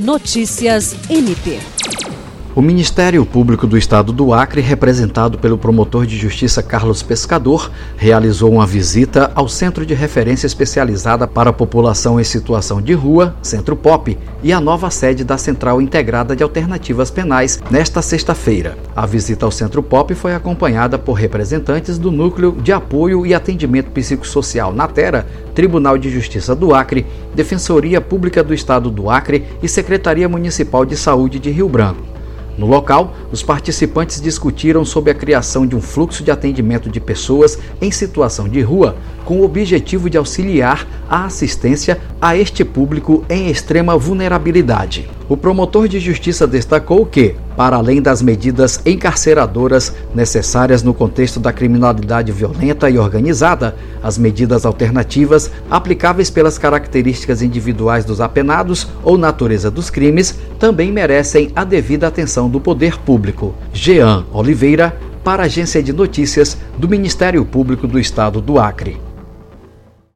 Notícias MP. O Ministério Público do Estado do Acre, representado pelo promotor de justiça Carlos Pescador, realizou uma visita ao Centro de Referência Especializada para a População em Situação de Rua, Centro Pop, e a nova sede da Central Integrada de Alternativas Penais nesta sexta-feira. A visita ao Centro Pop foi acompanhada por representantes do Núcleo de Apoio e Atendimento Psicossocial Natera, Tribunal de Justiça do Acre, Defensoria Pública do Estado do Acre e Secretaria Municipal de Saúde de Rio Branco. No local, os participantes discutiram sobre a criação de um fluxo de atendimento de pessoas em situação de rua, com o objetivo de auxiliar a assistência a este público em extrema vulnerabilidade. O promotor de justiça destacou que, para além das medidas encarceradoras necessárias no contexto da criminalidade violenta e organizada, as medidas alternativas aplicáveis pelas características individuais dos apenados ou natureza dos crimes também merecem a devida atenção do poder público. Jean Oliveira, para a Agência de Notícias do Ministério Público do Estado do Acre.